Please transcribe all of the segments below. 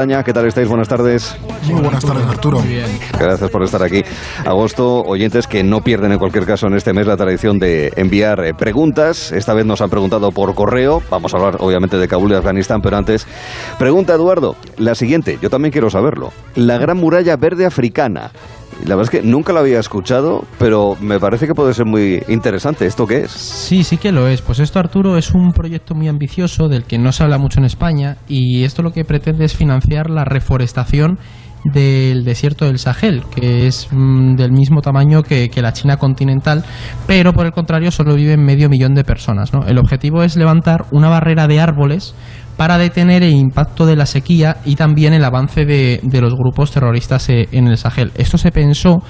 ¿Qué tal estáis? Buenas tardes. Muy buenas tardes, Arturo. Muy bien. Gracias por estar aquí. Agosto, oyentes que no pierden en cualquier caso en este mes la tradición de enviar eh, preguntas. Esta vez nos han preguntado por correo. Vamos a hablar obviamente de Kabul y Afganistán, pero antes, pregunta Eduardo, la siguiente, yo también quiero saberlo. La Gran Muralla Verde Africana la verdad es que nunca lo había escuchado, pero me parece que puede ser muy interesante. ¿Esto qué es? Sí, sí que lo es. Pues esto, Arturo, es un proyecto muy ambicioso del que no se habla mucho en España y esto lo que pretende es financiar la reforestación del desierto del Sahel, que es mm, del mismo tamaño que, que, la China continental, pero por el contrario solo viven medio millón de personas. ¿no? El objetivo es levantar una barrera de árboles para detener el impacto de la sequía y también el avance de, los grupos terroristas eh, en el Sahel. Esto se pensó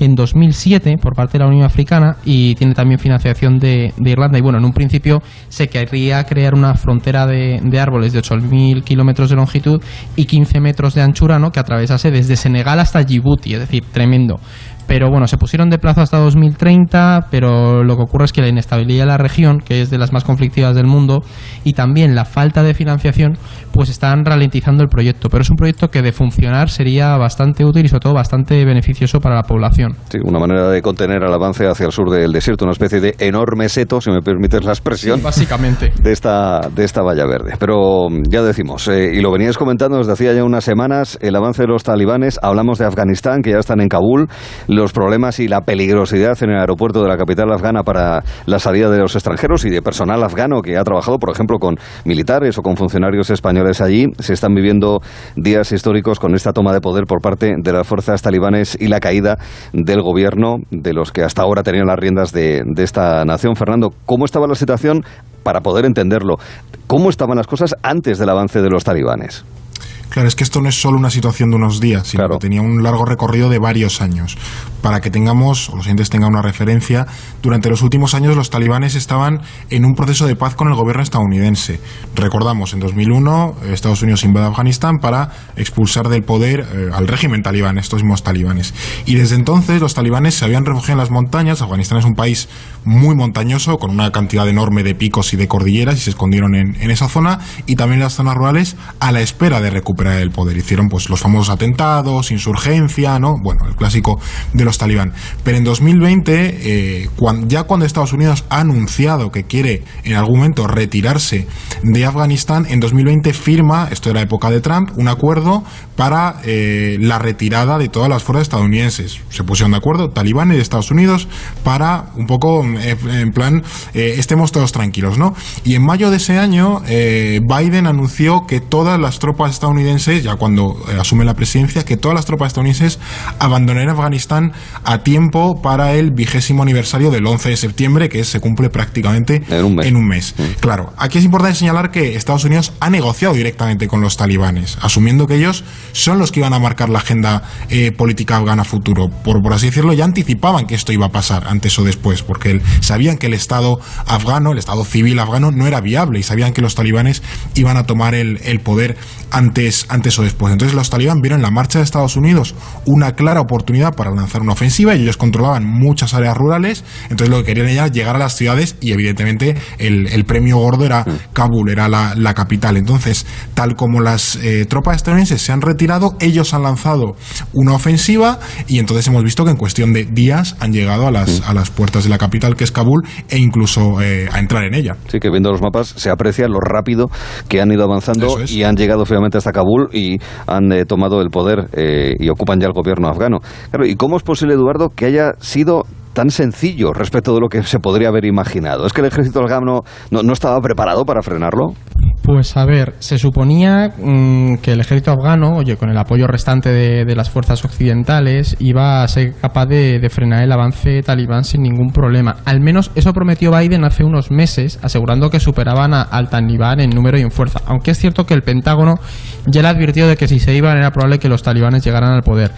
en 2007 por parte de la Unión Africana y tiene también financiación de, Irlanda. Y bueno, en un principio se querría crear una frontera de, árboles de 8.000 kilómetros de longitud y 15 metros de anchura ¿no? que atravesase desde Senegal hasta Djibouti, es decir, tremendo. Pero bueno, se pusieron de plazo hasta 2030, pero lo que ocurre es que la inestabilidad de la región, que es de las más conflictivas del mundo, y también la falta de financiación, pues están ralentizando el proyecto. Pero es un proyecto que de funcionar sería bastante útil y sobre todo bastante beneficioso para la población. Sí, una manera de contener el avance hacia el sur del desierto, una especie de enorme seto, si me permites la expresión. básicamente. De esta, de esta valla verde. Pero ya decimos, eh, y lo venías comentando desde hacía ya unas semanas, el avance de los talibanes, hablamos de Afganistán, que ya están en Kabul los problemas y la peligrosidad en el aeropuerto de la capital afgana para la salida de los extranjeros y de personal afgano que ha trabajado, por ejemplo, con militares o con funcionarios españoles allí. Se están viviendo días históricos con esta toma de poder por parte de las fuerzas talibanes y la caída del gobierno de los que hasta ahora tenían las riendas de, de esta nación. Fernando, ¿cómo estaba la situación para poder entenderlo? ¿Cómo estaban las cosas antes del avance de los talibanes? Claro, es que esto no es solo una situación de unos días, sino que tenía un largo recorrido de varios años. Para que tengamos, o los oyentes tengan una referencia, durante los últimos años los talibanes estaban en un proceso de paz con el gobierno estadounidense. Recordamos, en 2001 Estados Unidos invade Afganistán para expulsar del poder eh, al régimen talibán, estos mismos talibanes. Y desde entonces los talibanes se habían refugiado en las montañas. Afganistán es un país muy montañoso, con una cantidad enorme de picos y de cordilleras, y se escondieron en, en esa zona, y también en las zonas rurales, a la espera de recuperar el poder. Hicieron pues los famosos atentados, insurgencia, ¿no? Bueno, el clásico de los talibán. Pero en 2020, eh, ya cuando Estados Unidos ha anunciado que quiere en algún momento retirarse de Afganistán, en 2020 firma, esto era época de Trump, un acuerdo para eh, la retirada de todas las fuerzas estadounidenses. Se pusieron de acuerdo Talibán y Estados Unidos para un poco, eh, en plan, estemos todos tranquilos, ¿no? Y en mayo de ese año, Biden anunció que todas las tropas estadounidenses ya cuando eh, asume la presidencia, que todas las tropas estadounidenses abandonarían Afganistán a tiempo para el vigésimo aniversario del 11 de septiembre, que se cumple prácticamente en un mes. Mm. Claro, aquí es importante señalar que Estados Unidos ha negociado directamente con los talibanes, asumiendo que ellos son los que iban a marcar la agenda eh, política afgana futuro. Por, por así decirlo, ya anticipaban que esto iba a pasar antes o después, porque sabían que el Estado afgano, el Estado civil afgano, no era viable y sabían que los talibanes iban a tomar el, el poder antes antes, o después. Entonces los talibán vieron en la marcha de Estados Unidos una clara oportunidad para lanzar una ofensiva y ellos controlaban muchas áreas rurales, entonces lo que querían era llegar a las ciudades y evidentemente el, premio gordo era mm. Kabul, era la, capital. Entonces, tal como las eh, tropas estadounidenses se han retirado, ellos han lanzado una ofensiva y entonces hemos visto que en cuestión de días han llegado a las, mm. a las puertas de la capital, que es Kabul, e incluso eh, a entrar en ella. Sí, que viendo los mapas se aprecia lo rápido que han ido avanzando y han llegado finalmente hasta Kabul y han eh, tomado el poder eh, y ocupan ya el gobierno afgano. Claro, ¿y cómo es posible, Eduardo, que haya sido tan sencillo respecto de lo que se podría haber imaginado? ¿Es que el ejército afgano no, no estaba preparado para frenarlo? Pues a ver, se suponía mm, que el ejército afgano, oye, con el apoyo restante de, las fuerzas occidentales, iba a ser capaz de, frenar el avance talibán sin ningún problema. Al menos eso prometió Biden hace unos meses, asegurando que superaban al talibán en número y en fuerza. Aunque es cierto que el Pentágono ya le advirtió de que si se iban era probable que los talibanes llegaran al poder.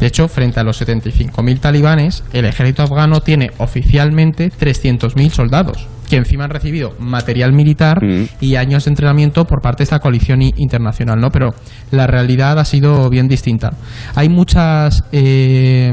De hecho, frente a los 75.000 talibanes, el ejército afgano tiene oficialmente 300.000 soldados que encima han recibido material militar mm. y años de entrenamiento por parte de esta coalición internacional, ¿no? Pero la realidad ha sido bien distinta. Hay muchas... Eh,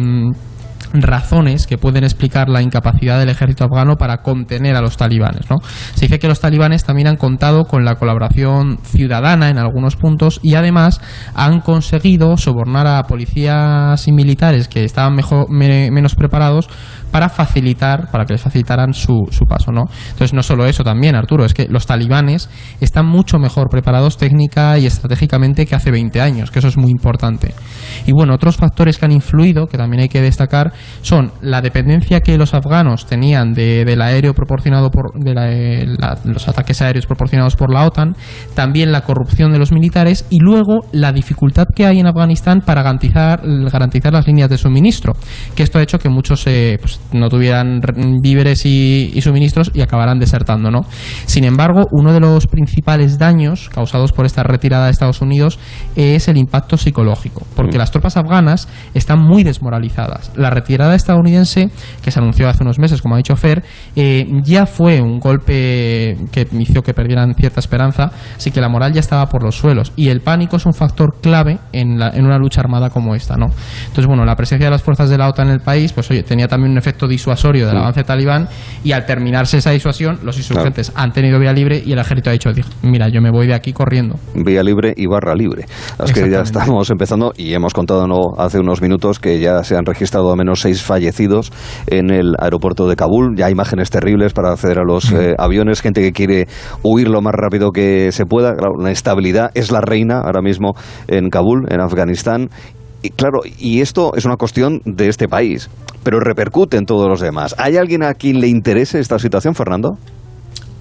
razones que pueden explicar la incapacidad del ejército afgano para contener a los talibanes. ¿no? Se dice que los talibanes también han contado con la colaboración ciudadana en algunos puntos y además han conseguido sobornar a policías y militares que estaban mejor, menos preparados para facilitar, para que les facilitaran su, su paso, ¿no? Entonces, no solo eso también, Arturo, es que los talibanes están mucho mejor preparados técnica y estratégicamente que hace 20 años, que eso es muy importante. Y bueno, otros factores que han influido, que también hay que destacar, son la dependencia que los afganos tenían de, del aéreo proporcionado por de los ataques aéreos proporcionados por la OTAN, también la corrupción de los militares y luego la dificultad que hay en Afganistán para garantizar, garantizar las líneas de suministro, que esto ha hecho que muchos eh, pues, no tuvieran víveres y, suministros y acabarán desertando, ¿no? Sin embargo, uno de los principales daños causados por esta retirada de Estados Unidos es el impacto psicológico, porque mm. las tropas afganas están muy desmoralizadas. La retirada estadounidense, que se anunció hace unos meses, como ha dicho Fer, eh, ya fue un golpe que hizo que perdieran cierta esperanza, así que la moral ya estaba por los suelos y el pánico es un factor clave en, en una lucha armada como esta, ¿no? Entonces, bueno, la presencia de las fuerzas de la OTAN en el país, pues oye, tenía también un efecto disuasorio del avance talibán y al terminarse esa disuasión los insurgentes han tenido vía libre y el ejército ha dicho, mira, yo me voy de aquí corriendo. Vía libre y barra libre. Las que ya estamos empezando y hemos contado ¿no? hace unos minutos que ya se han registrado al menos seis fallecidos en el aeropuerto de Kabul. Ya hay imágenes terribles para acceder a los eh, aviones, gente que quiere huir lo más rápido que se pueda. la estabilidad es la reina ahora mismo en Kabul, en Afganistán, y claro, y esto es una cuestión de este país, pero repercute en todos los demás. ¿Hay alguien a quien le interese esta situación, Fernando?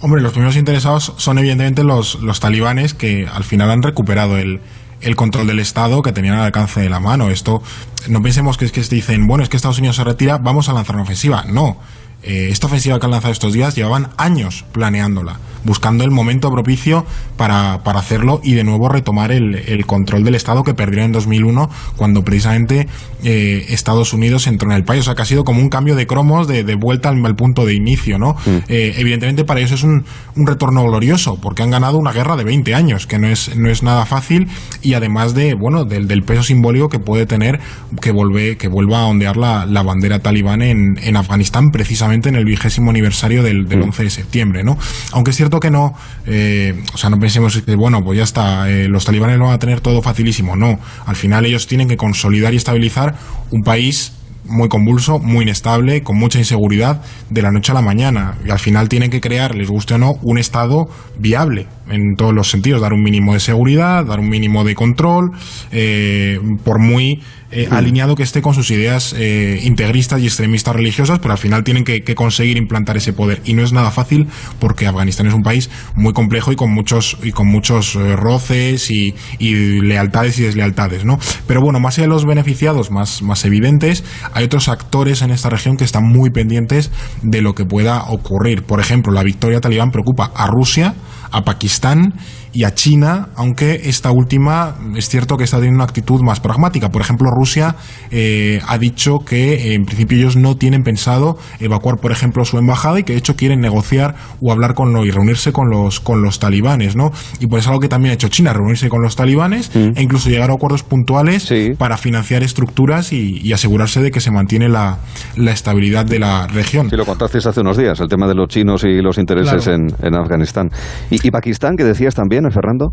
Hombre, los primeros interesados son evidentemente los, los talibanes que al final han recuperado el, el control del Estado que tenían al alcance de la mano. Esto, no pensemos que es que dicen, bueno, es que Estados Unidos se retira, vamos a lanzar una ofensiva. No. Eh, esta ofensiva que han lanzado estos días llevaban años planeándola buscando el momento propicio para, para hacerlo y de nuevo retomar el, el, control del Estado que perdieron en 2001 cuando precisamente eh, Estados Unidos entró en el país. O sea, que ha sido como un cambio de cromos de, de vuelta al, punto de inicio, ¿no? Mm. Eh, evidentemente para ellos es un, un, retorno glorioso porque han ganado una guerra de 20 años, que no es, no es nada fácil y además de, bueno, del, del peso simbólico que puede tener que, vuelve, que vuelva a ondear la, la bandera talibán en, en, Afganistán precisamente en el vigésimo aniversario del, del 11 mm. de septiembre, ¿no? Aunque es cierto que no, eh, o sea, no pensemos que, bueno, pues ya está, eh, los talibanes lo van a tener todo facilísimo. No, al final ellos tienen que consolidar y estabilizar un país muy convulso, muy inestable, con mucha inseguridad de la noche a la mañana. Y al final tienen que crear, les guste o no, un Estado viable en todos los sentidos, dar un mínimo de seguridad, dar un mínimo de control, eh, por muy eh, alineado que esté con sus ideas eh, integristas y extremistas religiosas, pero al final tienen que, conseguir implantar ese poder. Y no es nada fácil porque Afganistán es un país muy complejo y con muchos, y con muchos eh, roces y, lealtades y deslealtades, ¿no? Pero bueno, más allá de los beneficiados más, más evidentes, hay otros actores en esta región que están muy pendientes de lo que pueda ocurrir. Por ejemplo, la victoria talibán preocupa a Rusia, a Pakistán y a China, aunque esta última es cierto que está teniendo una actitud más pragmática. Por ejemplo, Rusia eh, ha dicho que eh, en principio ellos no tienen pensado evacuar, por ejemplo, su embajada y que de hecho quieren negociar o hablar con lo, y reunirse con los con los talibanes, ¿no? Y por eso algo que también ha hecho China, reunirse con los talibanes mm. e incluso llegar a acuerdos puntuales para financiar estructuras y, asegurarse de que se mantiene la, la, estabilidad de la región. Sí, lo contasteis hace unos días, el tema de los chinos y los intereses en, en, Afganistán. Y, y Pakistán, que decías también, Fernando?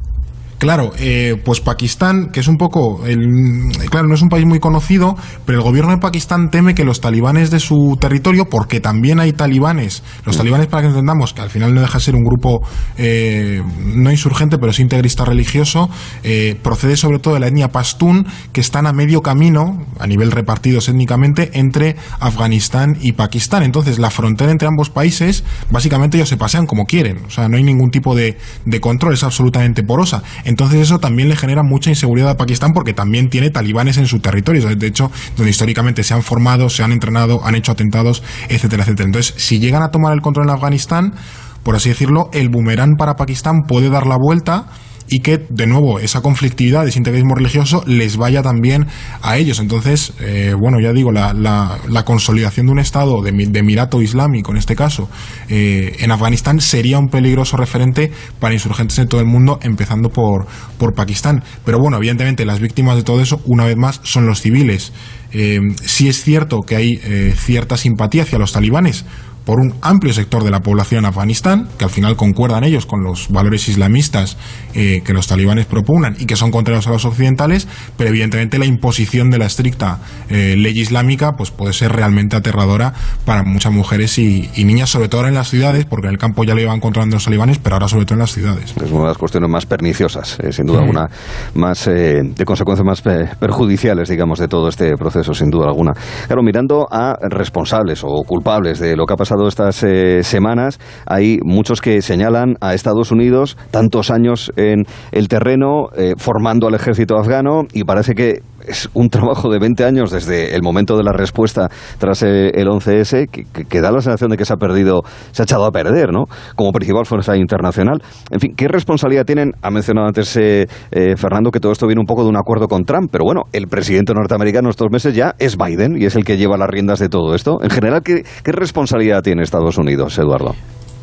Claro, eh, pues Pakistán, que es un poco, el, claro, no es un país muy conocido, pero el gobierno de Pakistán teme que los talibanes de su territorio, porque también hay talibanes, los talibanes para que entendamos que al final no deja de ser un grupo eh, no insurgente, pero es integrista religioso, eh, procede sobre todo de la etnia pastún, que están a medio camino, a nivel repartidos étnicamente, entre Afganistán y Pakistán. Entonces, la frontera entre ambos países, básicamente ellos se pasean como quieren, o sea, no hay ningún tipo de, de control, es absolutamente porosa. Entonces eso también le genera mucha inseguridad a Pakistán porque también tiene talibanes en su territorio, de hecho, donde históricamente se han formado, se han entrenado, han hecho atentados, etcétera, etcétera. Entonces, si llegan a tomar el control en Afganistán, por así decirlo, el boomerang para Pakistán puede dar la vuelta y que, de nuevo, esa conflictividad, ese integralismo religioso les vaya también a ellos. Entonces, eh, bueno, ya digo, la, la, consolidación de un Estado de, de Emirato Islámico, en este caso, eh, en Afganistán, sería un peligroso referente para insurgentes en todo el mundo, empezando por, por Pakistán. Pero bueno, evidentemente, las víctimas de todo eso, una vez más, son los civiles. Eh, sí es cierto que hay eh, cierta simpatía hacia los talibanes por un amplio sector de la población Afganistán, que al final concuerdan ellos con los valores islamistas eh, que los talibanes propugnan y que son contrarios a los occidentales, pero evidentemente la imposición de la estricta eh, ley islámica pues puede ser realmente aterradora para muchas mujeres y, niñas, sobre todo en las ciudades, porque en el campo ya lo iban controlando los talibanes, pero ahora sobre todo en las ciudades. Es una de las cuestiones más perniciosas, eh, sin duda alguna, más de consecuencias más perjudiciales, digamos, de todo este proceso, sin duda alguna. Claro, mirando a responsables o culpables de lo que ha pasado estas eh, semanas, hay muchos que señalan a Estados Unidos tantos años en el terreno eh, formando al ejército afgano y parece que es un trabajo de 20 años desde el momento de la respuesta tras eh, el 11S que, da la sensación de que se ha perdido, se ha echado a perder, ¿no? Como principal fuerza internacional. En fin, ¿qué responsabilidad tienen? Ha mencionado antes eh, eh, Fernando que todo esto viene un poco de un acuerdo con Trump, pero bueno, el presidente norteamericano estos meses ya es Biden y es el que lleva las riendas de todo esto. En general, ¿qué, qué responsabilidad tiene Estados Unidos, Eduardo?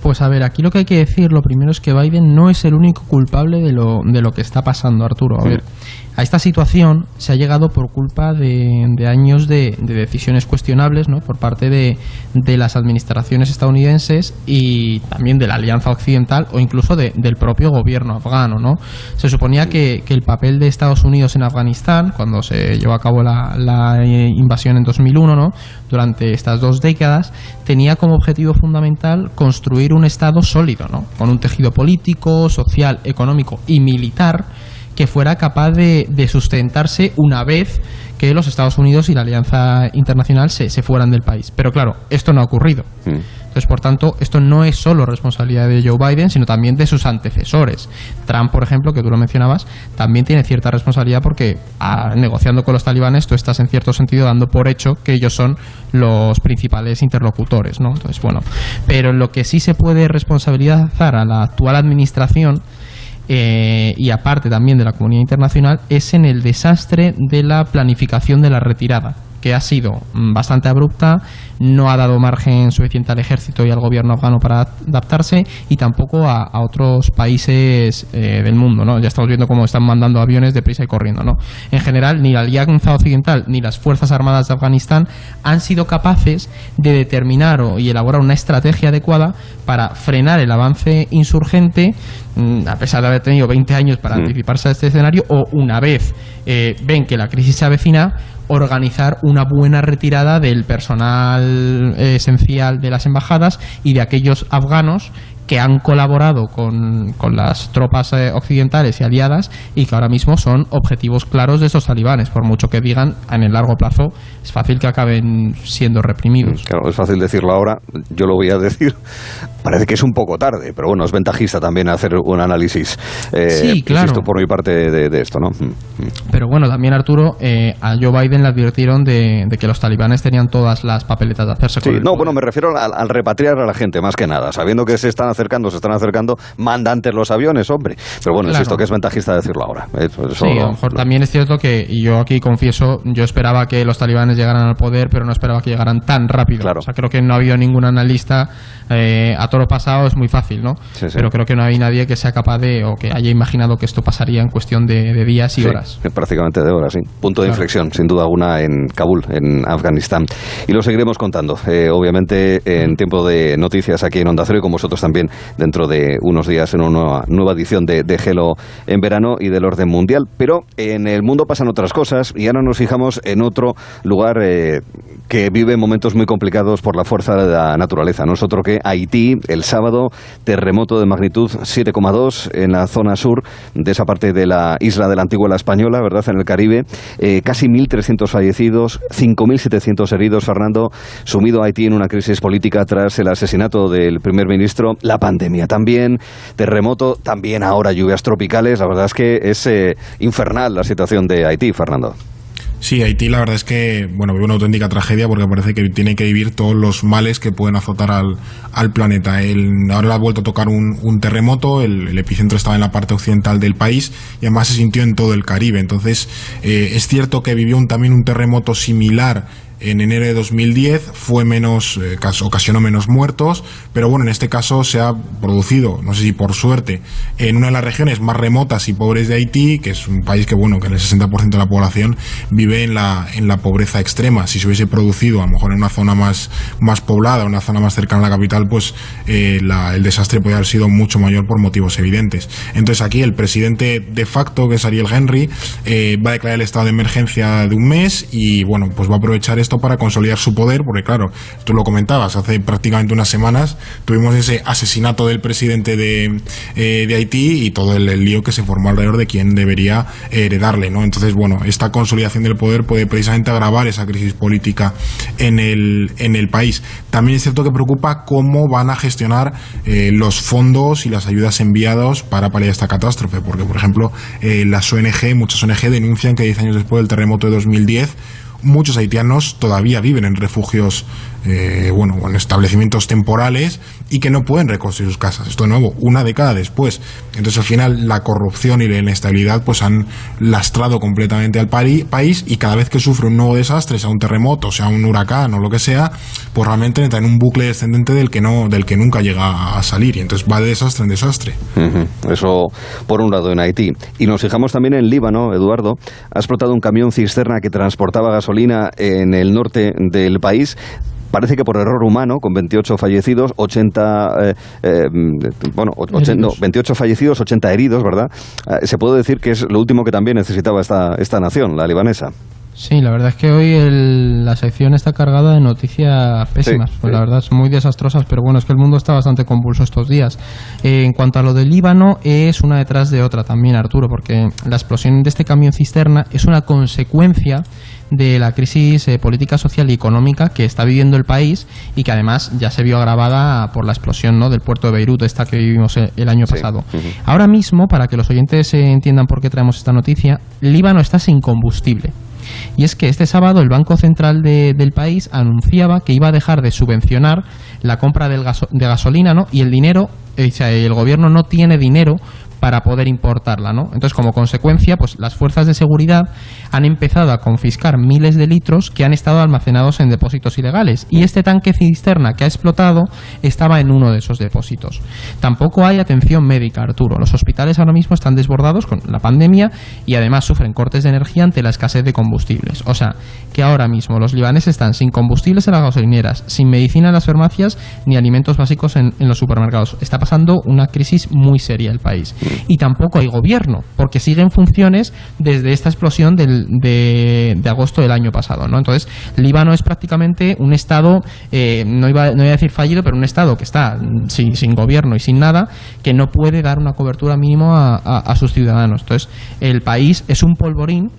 Pues a ver, aquí lo que hay que decir, lo primero es que Biden no es el único culpable de lo, de lo que está pasando, Arturo. A ver, a esta situación se ha llegado por culpa de, años de, decisiones cuestionables ¿no? por parte de, las administraciones estadounidenses y también de la Alianza Occidental o incluso del propio gobierno afgano. ¿no? Se suponía que, el papel de Estados Unidos en Afganistán, cuando se llevó a cabo la, invasión en 2001, ¿no? durante estas dos décadas, tenía como objetivo fundamental construir un Estado sólido, ¿no? con un tejido político, social, económico y militar que fuera capaz de, sustentarse una vez que los Estados Unidos y la Alianza Internacional se, se fueran del país. Pero claro, esto no ha ocurrido. Mm. Entonces, por tanto, esto no es solo responsabilidad de Joe Biden, sino también de sus antecesores. Trump, por ejemplo, que tú lo mencionabas, también tiene cierta responsabilidad porque ah, negociando con los talibanes tú estás en cierto sentido dando por hecho que ellos son los principales interlocutores, ¿no? Entonces, bueno, pero lo que sí se puede responsabilizar a la actual administración eh, y aparte también de la comunidad internacional es en el desastre de la planificación de la retirada que ha sido mm, bastante abrupta, no ha dado margen suficiente al ejército y al gobierno afgano para adaptarse y tampoco a, otros países eh, del mundo. ¿no? Ya estamos viendo cómo están mandando aviones deprisa y corriendo. ¿no? En general, ni la Alianza Occidental ni las Fuerzas Armadas de Afganistán han sido capaces de determinar o, y elaborar una estrategia adecuada para frenar el avance insurgente, mm, a pesar de haber tenido 20 años para anticiparse a este escenario, o una vez eh, ven que la crisis se avecina, organizar una buena retirada del personal esencial de las embajadas y de aquellos afganos que han colaborado con, con las tropas eh, occidentales y aliadas y que ahora mismo son objetivos claros de esos talibanes, por mucho que digan en el largo plazo es fácil que acaben siendo reprimidos. Claro, es fácil decirlo ahora, yo lo voy a decir, parece que es un poco tarde, pero bueno, es ventajista también hacer un análisis, eh, sí, claro. por mi parte de, esto, ¿no? Mm, mm. Pero bueno, también Arturo, eh, a Joe Biden le advirtieron de, que los talibanes tenían todas las papeletas de hacerse con No, bueno, me refiero al, repatriar a la gente, más que nada, sabiendo que se están acercando, se están acercando, manda antes los aviones, hombre. Pero bueno, es esto que es ventajista decirlo ahora. sí, a lo mejor también es cierto que, y yo aquí confieso, yo esperaba que los talibanes llegaran al poder, pero no esperaba que llegaran tan rápido. Claro. O sea, creo que no ha habido ningún analista eh, a toro pasado es muy fácil, ¿no? Pero creo que no hay nadie que sea capaz de o que haya imaginado que esto pasaría en cuestión de, días y horas. Prácticamente de horas, sí. Punto de inflexión, sin duda alguna, en Kabul, en Afganistán. Y lo seguiremos contando, eh, obviamente, en tiempo de noticias aquí en Onda Cero y con vosotros también dentro de unos días en una nueva edición de, de Gelo en verano y del orden mundial. Pero en el mundo pasan otras cosas y ahora nos fijamos en otro lugar eh, que vive momentos muy complicados por la fuerza de la naturaleza. No es otro que Haití, el sábado, terremoto de magnitud 7,2 en la zona sur de esa parte de la isla de la antigua la española, ¿verdad?, en el Caribe. Eh, casi 1.300 fallecidos, 5.700 heridos, Fernando, sumido Haití en una crisis política tras el asesinato del primer ministro, la pandemia también, terremoto, también ahora lluvias tropicales. La verdad es que es eh, infernal la situación de Haití, Fernando. Sí, Haití la verdad es que, bueno, vive una auténtica tragedia porque parece que tiene que vivir todos los males que pueden azotar al, al planeta. El, ahora le ha vuelto a tocar un, un terremoto, el, epicentro estaba en la parte occidental del país y además se sintió en todo el Caribe. Entonces, eh, es cierto que vivió un, también un terremoto similar en enero de 2010 fue menos, eh, ocasionó menos muertos, pero bueno, en este caso se ha producido, no sé si por suerte, en una de las regiones más remotas y pobres de Haití, que es un país que bueno, que el 60% de la población vive en la, en la pobreza extrema. Si se hubiese producido a lo mejor en una zona más, más poblada, una zona más cercana a la capital, pues eh, el desastre podría haber sido mucho mayor por motivos evidentes. Entonces aquí el presidente de facto, que es Ariel Henry, eh, va a declarar el estado de emergencia de un mes y bueno, pues va a aprovechar esto para consolidar su poder, porque claro, tú lo comentabas, hace prácticamente unas semanas tuvimos ese asesinato del presidente de, eh, de Haití y todo el, lío que se formó alrededor de quién debería heredarle, ¿no? Entonces, bueno, esta consolidación del poder puede precisamente agravar esa crisis política en el, en el país. También es cierto que preocupa cómo van a gestionar eh, los fondos y las ayudas enviados para paliar esta catástrofe, porque, por ejemplo, eh, las ONG, muchas ONG denuncian que 10 años después del terremoto de 2010, muchos haitianos todavía viven en refugios eh, bueno, en establecimientos temporales y que no pueden reconstruir sus casas. Esto de nuevo, una década después. Entonces al final la corrupción y la inestabilidad pues han lastrado completamente al país y cada vez que sufre un nuevo desastre, sea un terremoto, sea un huracán o lo que sea, pues realmente entra en un bucle descendente del que no, del que nunca llega a salir y entonces va de desastre en desastre. Eso por un lado en Haití. Y nos fijamos también en Líbano, Eduardo. Ha explotado un camión cisterna que transportaba gasolina en el norte del país parece que por error humano, con 28 fallecidos, 80, eh, eh, bueno, 28 fallecidos, 80 heridos, ¿verdad? Eh, se puede decir que es lo último que también necesitaba esta, esta nación, la libanesa. Sí, la verdad es que hoy la sección está cargada de noticias pésimas. pues La verdad es muy desastrosas, pero bueno, es que el mundo está bastante convulso estos días. en cuanto a lo del Líbano, es una detrás de otra también, Arturo, porque la explosión de este camión cisterna es una consecuencia de la crisis eh, política, social y económica que está viviendo el país y que además ya se vio agravada por la explosión ¿no? del puerto de Beirut, esta que vivimos eh, el año pasado. Ahora mismo, para que los oyentes eh, entiendan por qué traemos esta noticia, Líbano está sin combustible. Y es que este sábado el Banco Central del país anunciaba que iba a dejar de subvencionar la compra del de gasolina ¿no? y el dinero, el gobierno no tiene dinero para poder importarla, ¿no? Entonces, como consecuencia, pues las fuerzas de seguridad han empezado a confiscar miles de litros que han estado almacenados en depósitos ilegales y este tanque cisterna que ha explotado estaba en uno de esos depósitos. Tampoco hay atención médica, Arturo. Los hospitales ahora mismo están desbordados con la pandemia y además sufren cortes de energía ante la escasez de combustibles. O sea, que ahora mismo los libaneses están sin combustibles en las gasolineras, sin medicina en las farmacias ni alimentos básicos en, en los supermercados. Está pasando una crisis muy seria el país y tampoco hay gobierno, porque siguen funciones desde esta explosión del, de, agosto del año pasado. ¿no? Entonces, Líbano es prácticamente un Estado, eh, no, iba, no iba a decir fallido, pero un Estado que está sin, sin gobierno y sin nada, que no puede dar una cobertura mínima a, a sus ciudadanos. Entonces, el país es un polvorín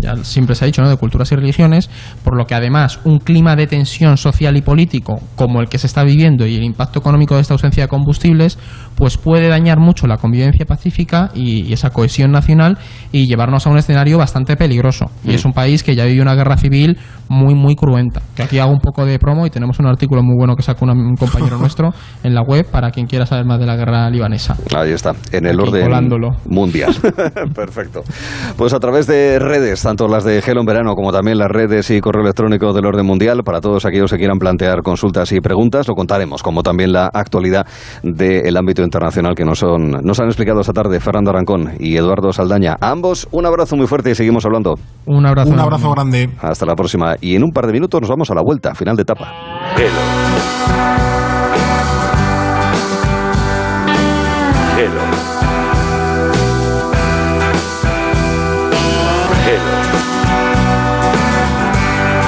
ya siempre se ha dicho, ¿no? de culturas y religiones, por lo que además un clima de tensión social y político como el que se está viviendo y el impacto económico de esta ausencia de combustibles, pues puede dañar mucho la convivencia pacífica y, esa cohesión nacional y llevarnos a un escenario bastante peligroso. Y es un país que ya vive una guerra civil muy, muy cruenta. Que aquí hago un poco de promo y tenemos un artículo muy bueno que sacó un compañero nuestro en la web para quien quiera saber más de la guerra libanesa. Ahí está, en el orden mundial. Perfecto. Pues a través de redes, tanto las de Gelo en verano como también las redes y correo electrónico del orden mundial, para todos aquellos que quieran plantear consultas y preguntas, lo contaremos, como también la actualidad del ámbito internacional que nos, son, nos han explicado esta tarde Fernando Arancón y Eduardo Saldaña. ambos, un abrazo muy fuerte y seguimos hablando. Un abrazo. Un abrazo grande. Hasta la próxima. Y en un par de minutos nos vamos a la vuelta, final de etapa.